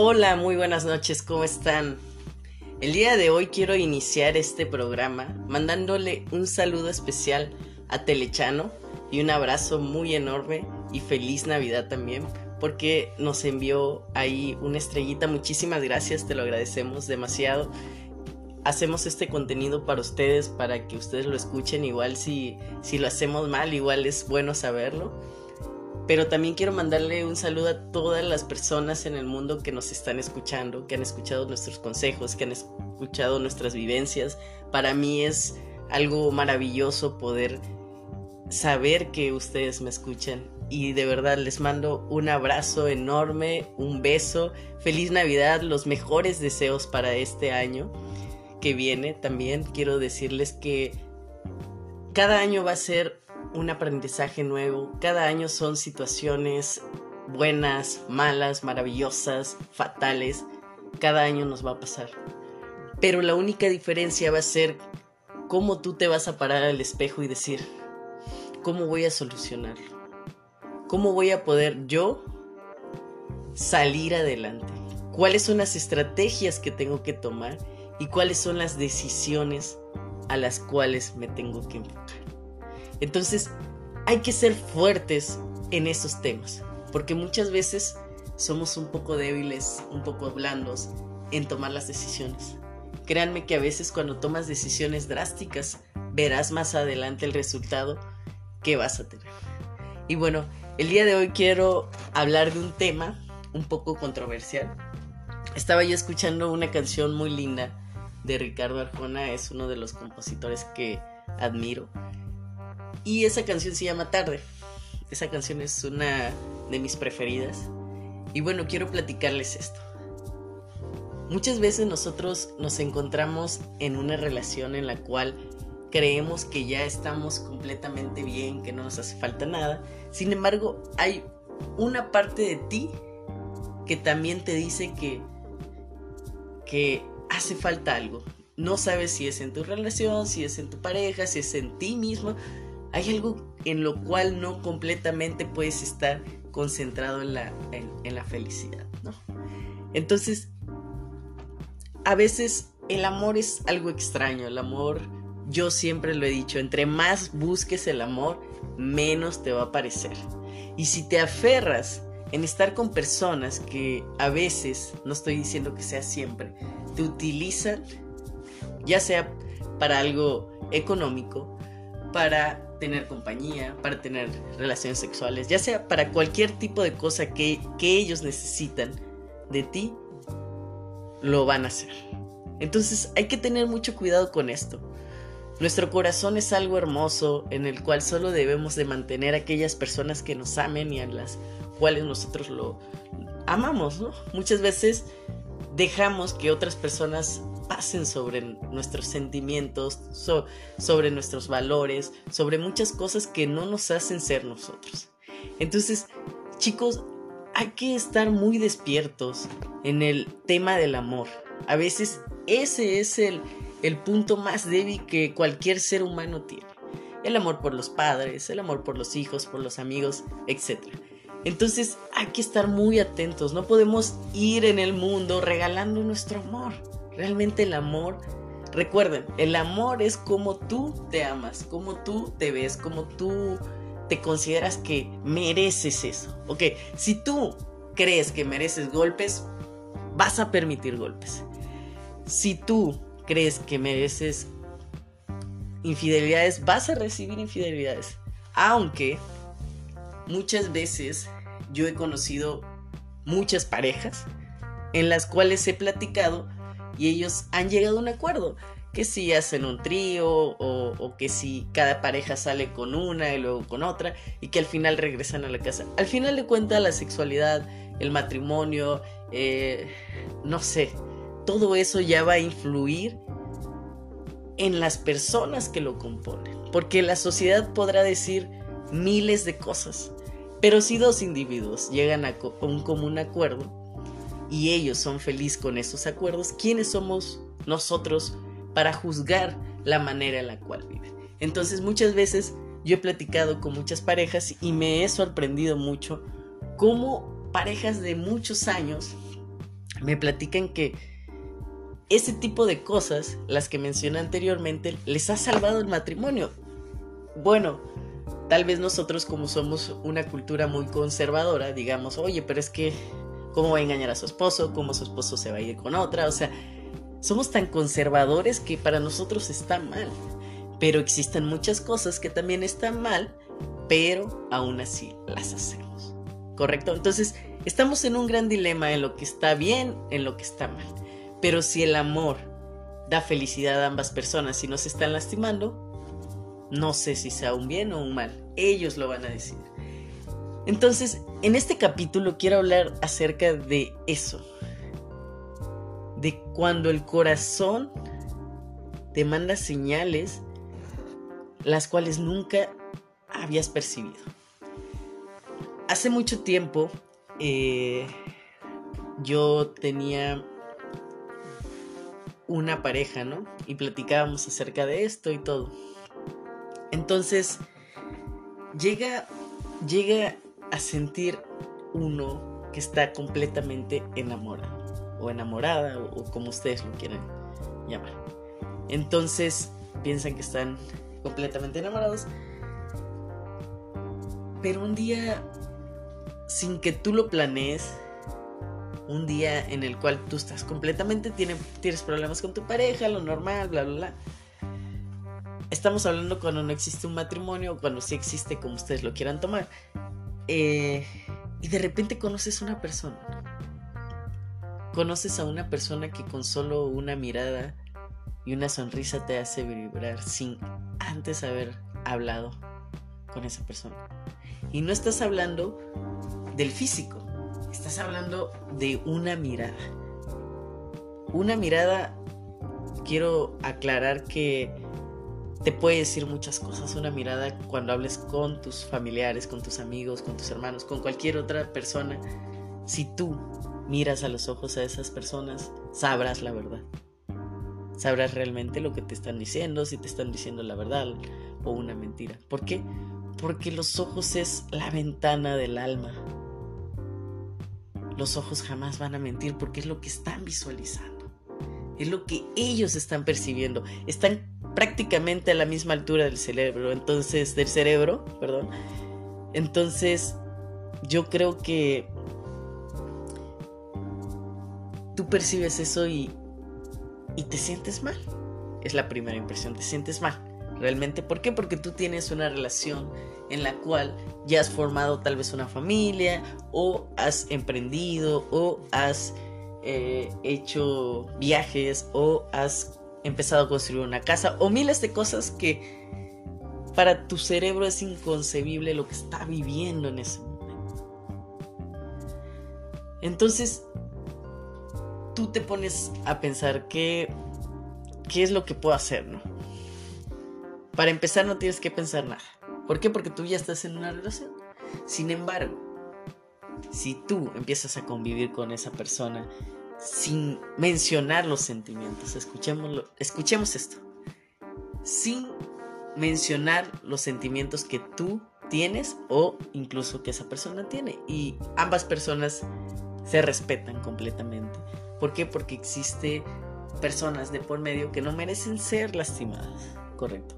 Hola, muy buenas noches, ¿cómo están? El día de hoy quiero iniciar este programa mandándole un saludo especial a Telechano y un abrazo muy enorme y feliz Navidad también porque nos envió ahí una estrellita. Muchísimas gracias, te lo agradecemos demasiado. Hacemos este contenido para ustedes, para que ustedes lo escuchen. Igual si, si lo hacemos mal, igual es bueno saberlo. Pero también quiero mandarle un saludo a todas las personas en el mundo que nos están escuchando, que han escuchado nuestros consejos, que han escuchado nuestras vivencias. Para mí es algo maravilloso poder saber que ustedes me escuchan y de verdad les mando un abrazo enorme, un beso, feliz Navidad, los mejores deseos para este año que viene. También quiero decirles que cada año va a ser un aprendizaje nuevo. Cada año son situaciones buenas, malas, maravillosas, fatales. Cada año nos va a pasar. Pero la única diferencia va a ser cómo tú te vas a parar al espejo y decir, ¿cómo voy a solucionarlo? ¿Cómo voy a poder yo salir adelante? ¿Cuáles son las estrategias que tengo que tomar? ¿Y cuáles son las decisiones a las cuales me tengo que enfocar? Entonces, hay que ser fuertes en esos temas, porque muchas veces somos un poco débiles, un poco blandos en tomar las decisiones. Créanme que a veces cuando tomas decisiones drásticas, verás más adelante el resultado que vas a tener. Y bueno, el día de hoy quiero hablar de un tema un poco controversial. Estaba yo escuchando una canción muy linda de Ricardo Arjona, es uno de los compositores que admiro. Y esa canción se llama Tarde. Esa canción es una de mis preferidas. Y bueno, quiero platicarles esto. Muchas veces nosotros nos encontramos en una relación en la cual creemos que ya estamos completamente bien, que no nos hace falta nada. Sin embargo, hay una parte de ti que también te dice que, que hace falta algo. No sabes si es en tu relación, si es en tu pareja, si es en ti mismo, hay algo en lo cual no completamente puedes estar concentrado en la, en, la felicidad, ¿no? Entonces, a veces el amor es algo extraño, el amor, yo siempre lo he dicho, entre más busques el amor, menos te va a parecer. Y si te aferras en estar con personas que a veces, no estoy diciendo que sea siempre, te utilizan, ya sea para algo económico, para tener compañía, para tener relaciones sexuales, ya sea para cualquier tipo de cosa que, que ellos necesitan de ti, lo van a hacer. Entonces hay que tener mucho cuidado con esto. Nuestro corazón es algo hermoso en el cual solo debemos de mantener a aquellas personas que nos amen y a las cuales nosotros lo amamos. Muchas veces dejamos que otras personas pasen sobre nuestros sentimientos, sobre nuestros valores, sobre muchas cosas que no nos hacen ser nosotros. Entonces, chicos, hay que estar muy despiertos en el tema del amor. A veces ese es el, el punto más débil que cualquier ser humano tiene. El amor por los padres, el amor por los hijos, por los amigos, etc. Entonces hay que estar muy atentos, no podemos ir en el mundo regalando nuestro amor. Realmente el amor, recuerden, el amor es como tú te amas, como tú te ves, como tú te consideras que mereces eso. Ok, si tú crees que mereces golpes, vas a permitir golpes. Si tú crees que mereces infidelidades, vas a recibir infidelidades. Aunque muchas veces yo he conocido muchas parejas en las cuales he platicado y ellos han llegado a un acuerdo. Que si hacen un trío o, que si cada pareja sale con una y luego con otra y que al final regresan a la casa. Al final de cuentas la sexualidad, el matrimonio, eh, no sé, todo eso ya va a influir en las personas que lo componen. Porque la sociedad podrá decir miles de cosas. Pero si dos individuos llegan a un común acuerdo, y ellos son felices con esos acuerdos, ¿quiénes somos nosotros para juzgar la manera en la cual viven? Entonces muchas veces yo he platicado con muchas parejas y me he sorprendido mucho cómo parejas de muchos años me platican que ese tipo de cosas, las que mencioné anteriormente, les ha salvado el matrimonio. Bueno, tal vez nosotros como somos una cultura muy conservadora, digamos, oye, pero es que, ¿cómo va a engañar a su esposo? ¿Cómo su esposo se va a ir con otra? O sea, somos tan conservadores que para nosotros está mal. Pero existen muchas cosas que también están mal, pero aún así las hacemos. ¿Correcto? Entonces, estamos en un gran dilema en lo que está bien, en lo que está mal. Pero si el amor da felicidad a ambas personas y no se están lastimando, no sé si sea un bien o un mal. Ellos lo van a decir. Entonces, en este capítulo quiero hablar acerca de eso. De cuando el corazón te manda señales las cuales nunca habías percibido. Hace mucho tiempo eh, yo tenía una pareja, ¿no? Y platicábamos acerca de esto y todo. Entonces, llega, llega a sentir uno que está completamente enamorado, o enamorada, o, como ustedes lo quieran llamar. Entonces, piensan que están completamente enamorados. Pero un día, sin que tú lo planees, un día en el cual tú estás completamente, tienes problemas con tu pareja, lo normal, bla, bla, bla. Estamos hablando cuando no existe un matrimonio, cuando sí existe, como ustedes lo quieran tomar. Eh, y de repente conoces a una persona. Conoces a una persona que con solo una mirada y una sonrisa te hace vibrar sin antes haber hablado con esa persona. Y no estás hablando del físico, estás hablando de una mirada. Una mirada, quiero aclarar que te puede decir muchas cosas. Una mirada cuando hables con tus familiares, con tus amigos, con tus hermanos, con cualquier otra persona. Si tú miras a los ojos a esas personas, sabrás la verdad sabrás realmente lo que te están diciendo, si te están diciendo la verdad o una mentira. ¿Por qué? Porque los ojos es la ventana del alma. Los ojos jamás van a mentir porque es lo que están visualizando. Es lo que ellos están percibiendo. Están prácticamente a la misma altura del cerebro. Entonces, del cerebro, perdón. Entonces, yo creo que tú percibes eso y, y te sientes mal. Es la primera impresión, te sientes mal. Realmente, ¿por qué? Porque tú tienes una relación en la cual ya has formado tal vez una familia o has emprendido o has eh, hecho viajes o has empezado a construir una casa o miles de cosas que para tu cerebro es inconcebible lo que está viviendo en ese momento. Entonces, tú te pones a pensar qué, qué es lo que puedo hacer, ¿no? Para empezar no tienes que pensar nada. ¿Por qué? Porque tú ya estás en una relación. Sin embargo, si tú empiezas a convivir con esa persona sin mencionar los sentimientos, escuchémoslo, escuchemos esto, sin mencionar los sentimientos que tú tienes o incluso que esa persona tiene y ambas personas se respetan completamente. ¿Por qué? Porque existe personas de por medio que no merecen ser lastimadas. Correcto.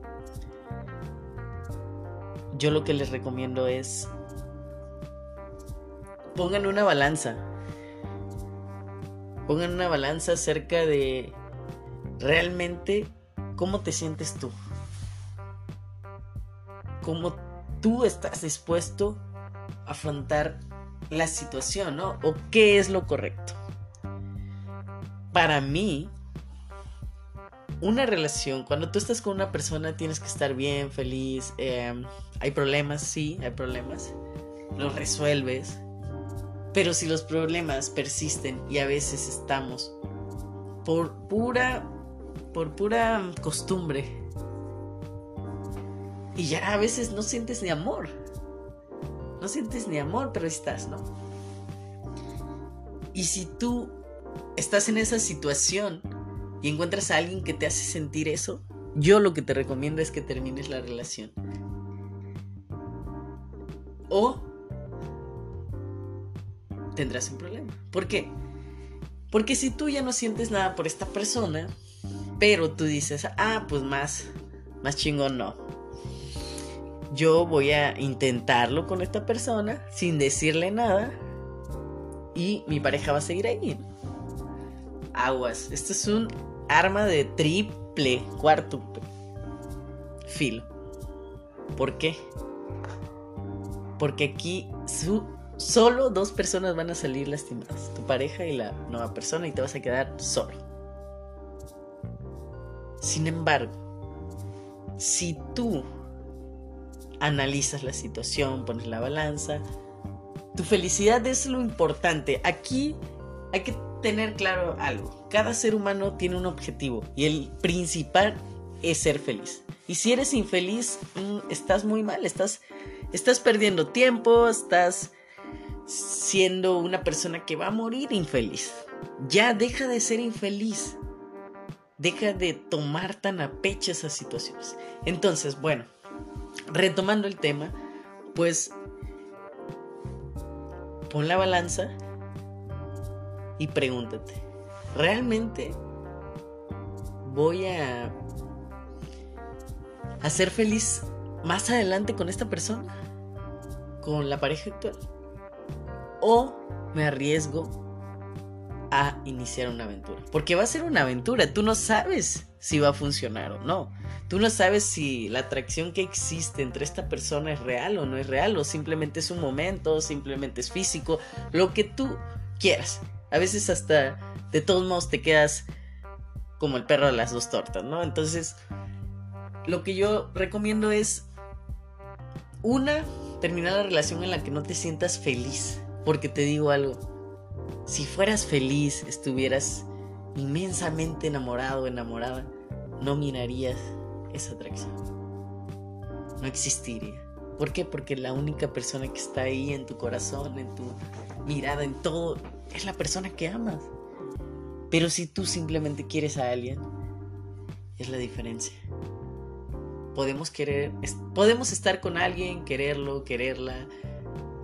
Yo lo que les recomiendo es pongan una balanza. Pongan una balanza acerca de realmente cómo te sientes tú. Cómo tú estás dispuesto a afrontar la situación, ¿no? O qué es lo correcto para mí, una relación, cuando tú estás con una persona tienes que estar bien, feliz. Em, hay problemas, sí, hay problemas. Los resuelves. Pero si los problemas persisten y a veces estamos por pura, por pura costumbre. Y ya a veces no sientes ni amor. No sientes ni amor, pero estás, ¿no? Y si tú estás en esa situación y encuentras a alguien que te hace sentir eso, yo lo que te recomiendo es que termines la relación. O tendrás un problema. ¿Por qué? Porque si tú ya no sientes nada por esta persona, pero tú dices, ah, pues más, más chingón no. Yo voy a intentarlo con esta persona sin decirle nada y mi pareja va a seguir ahí. Aguas, esto es un arma de triple, cuarto filo. ¿Por qué? Porque aquí su, solo dos personas van a salir lastimadas, tu pareja y la nueva persona, y te vas a quedar solo. Sin embargo, si tú analizas la situación, pones la balanza, tu felicidad es lo importante. Aquí hay que tener claro algo. Cada ser humano tiene un objetivo y el principal es ser feliz. Y si eres infeliz, mm, estás muy mal, estás, estás perdiendo tiempo, estás siendo una persona que va a morir infeliz. Ya deja de ser infeliz. Deja de tomar tan a pecho esas situaciones. Entonces, bueno, retomando el tema, pues pon la balanza y pregúntate, ¿realmente voy a, a ser feliz más adelante con esta persona? ¿Con la pareja actual? ¿O me arriesgo a iniciar una aventura? Porque va a ser una aventura, tú no sabes si va a funcionar o no. Tú no sabes si la atracción que existe entre esta persona es real o no es real, o simplemente es un momento, simplemente es físico, lo que tú quieras. A veces hasta de todos modos te quedas como el perro de las dos tortas, ¿no? Entonces, lo que yo recomiendo es, una, terminar la relación en la que no te sientas feliz. Porque te digo algo, si fueras feliz, estuvieras inmensamente enamorado o enamorada, no mirarías esa atracción. No existiría. ¿Por qué? Porque la única persona que está ahí en tu corazón, en tu mirada, en todo, es la persona que amas. Pero si tú simplemente quieres a alguien, es la diferencia. Podemos querer, podemos estar con alguien, quererlo, quererla,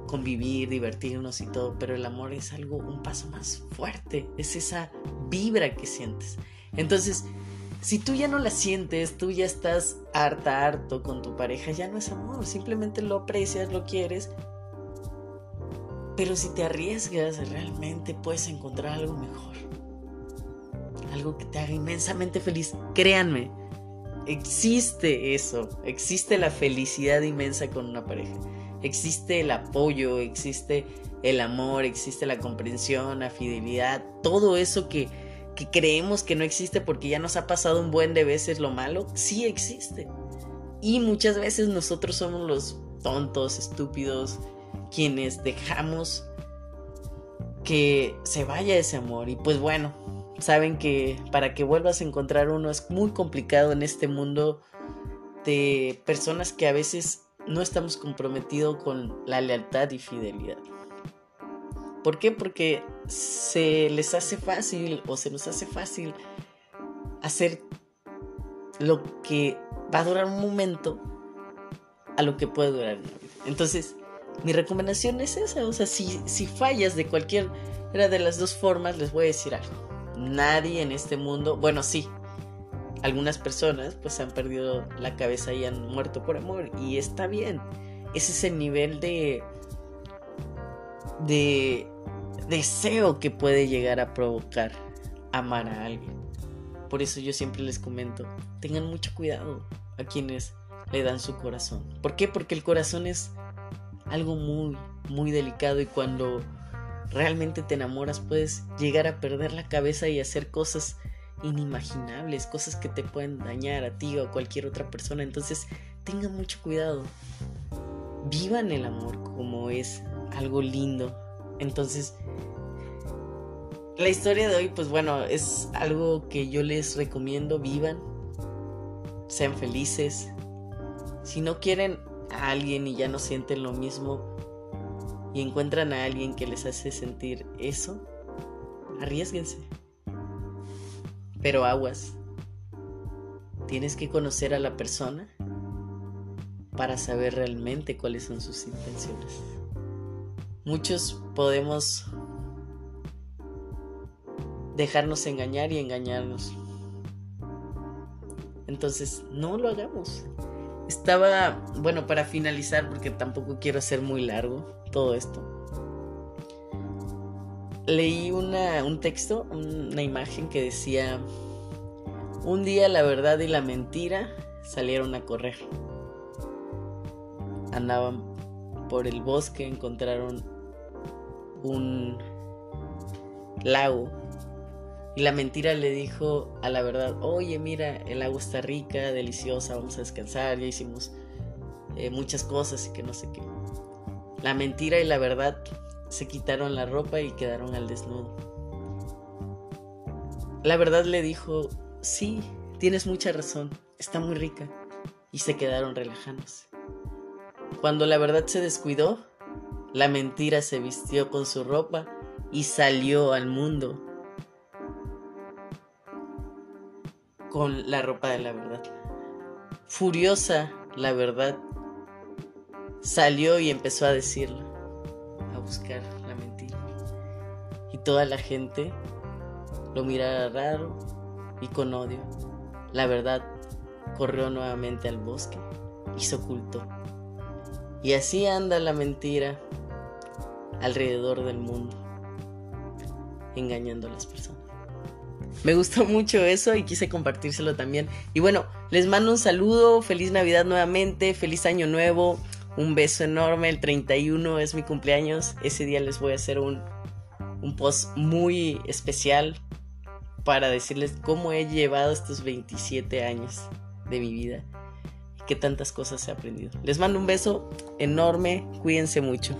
convivir, divertirnos y todo, pero el amor es algo, un paso más fuerte, es esa vibra que sientes. Entonces, si tú ya no la sientes, tú ya estás harta, harto con tu pareja, ya no es amor, simplemente lo aprecias, lo quieres pero si te arriesgas, realmente puedes encontrar algo mejor. Algo que te haga inmensamente feliz. Créanme, existe eso. Existe la felicidad inmensa con una pareja. Existe el apoyo, existe el amor, existe la comprensión, la fidelidad. Todo eso que, que creemos que no existe porque ya nos ha pasado un buen de veces lo malo, sí existe. Y muchas veces nosotros somos los tontos, estúpidos, quienes dejamos que se vaya ese amor. Y pues bueno, saben que para que vuelvas a encontrar uno es muy complicado en este mundo de personas que a veces no estamos comprometidos con la lealtad y fidelidad. ¿Por qué? Porque se les hace fácil o se nos hace fácil hacer lo que va a durar un momento a lo que puede durar una vida. Entonces, mi recomendación es esa. O sea, si, si fallas de cualquiera de las dos formas, les voy a decir algo. Nadie en este mundo, bueno, sí, algunas personas pues han perdido la cabeza y han muerto por amor. Y está bien. Ese es el nivel de. de deseo que puede llegar a provocar amar a alguien. Por eso yo siempre les comento, tengan mucho cuidado a quienes le dan su corazón. ¿Por qué? Porque el corazón es algo muy, muy delicado y cuando realmente te enamoras puedes llegar a perder la cabeza y hacer cosas inimaginables, cosas que te pueden dañar a ti o a cualquier otra persona. Entonces, tengan mucho cuidado. Vivan el amor como es algo lindo. Entonces, la historia de hoy, pues bueno, es algo que yo les recomiendo. Vivan, sean felices. Si no quieren a alguien y ya no sienten lo mismo y encuentran a alguien que les hace sentir eso, arriesguense. Pero aguas. Tienes que conocer a la persona para saber realmente cuáles son sus intenciones. Muchos podemos dejarnos engañar y engañarnos. Entonces, no lo hagamos. Estaba, bueno, para finalizar, porque tampoco quiero hacer muy largo todo esto. Leí una, un texto, una imagen que decía, un día la verdad y la mentira salieron a correr. Andaban por el bosque, encontraron un lago y la mentira le dijo a la verdad, oye mira, el agua está rica, deliciosa, vamos a descansar, ya hicimos eh, muchas cosas y que no sé qué. La mentira y la verdad se quitaron la ropa y quedaron al desnudo. La verdad le dijo, sí, tienes mucha razón, está muy rica. Y se quedaron relajándose. Cuando la verdad se descuidó, la mentira se vistió con su ropa y salió al mundo con la ropa de la verdad. Furiosa, la verdad, salió y empezó a decirlo, buscar la mentira. Y toda la gente lo miraba raro y con odio. La verdad corrió nuevamente al bosque y se ocultó. Y así anda la mentira alrededor del mundo, engañando a las personas. Me gustó mucho eso y quise compartírselo también. Y bueno, les mando un saludo, feliz Navidad nuevamente, feliz año nuevo, un beso enorme, el 31 es mi cumpleaños, ese día les voy a hacer un, un post muy especial para decirles cómo he llevado estos 27 años de mi vida y qué tantas cosas he aprendido. Les mando un beso enorme, cuídense mucho.